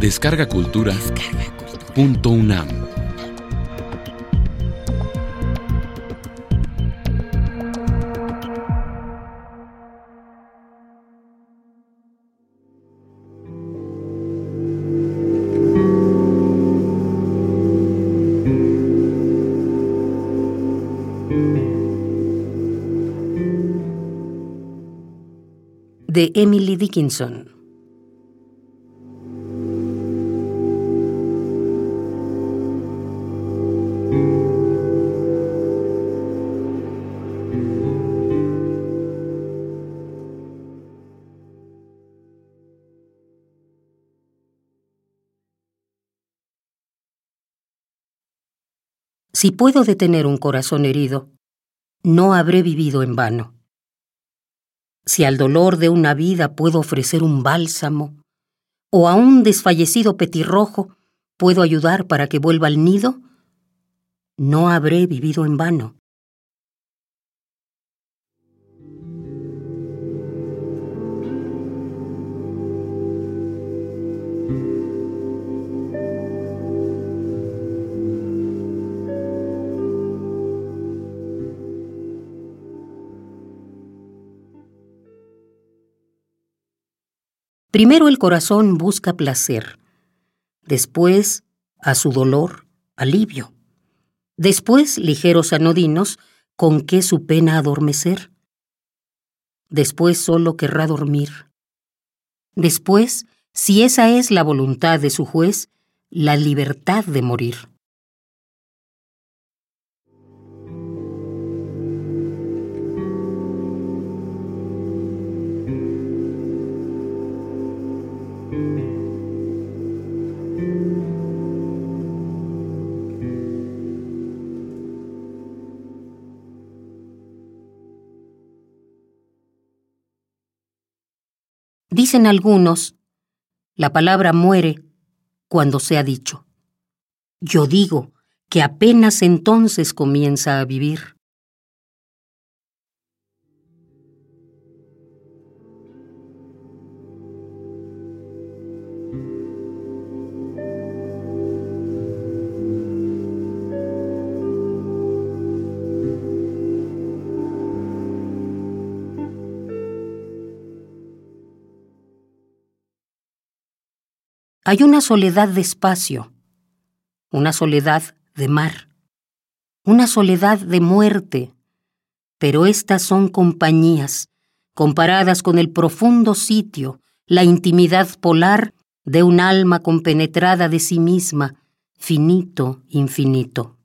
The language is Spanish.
Descarga Cultura. Punto UNAM. de Emily Dickinson. Si puedo detener un corazón herido, no habré vivido en vano. Si al dolor de una vida puedo ofrecer un bálsamo, o a un desfallecido petirrojo puedo ayudar para que vuelva al nido, no habré vivido en vano. Primero el corazón busca placer, después, a su dolor, alivio, después ligeros anodinos con que su pena adormecer, después solo querrá dormir, después, si esa es la voluntad de su juez, la libertad de morir. Dicen algunos, la palabra muere cuando se ha dicho. Yo digo que apenas entonces comienza a vivir. Hay una soledad de espacio, una soledad de mar, una soledad de muerte, pero estas son compañías comparadas con el profundo sitio, la intimidad polar de un alma compenetrada de sí misma, finito, infinito.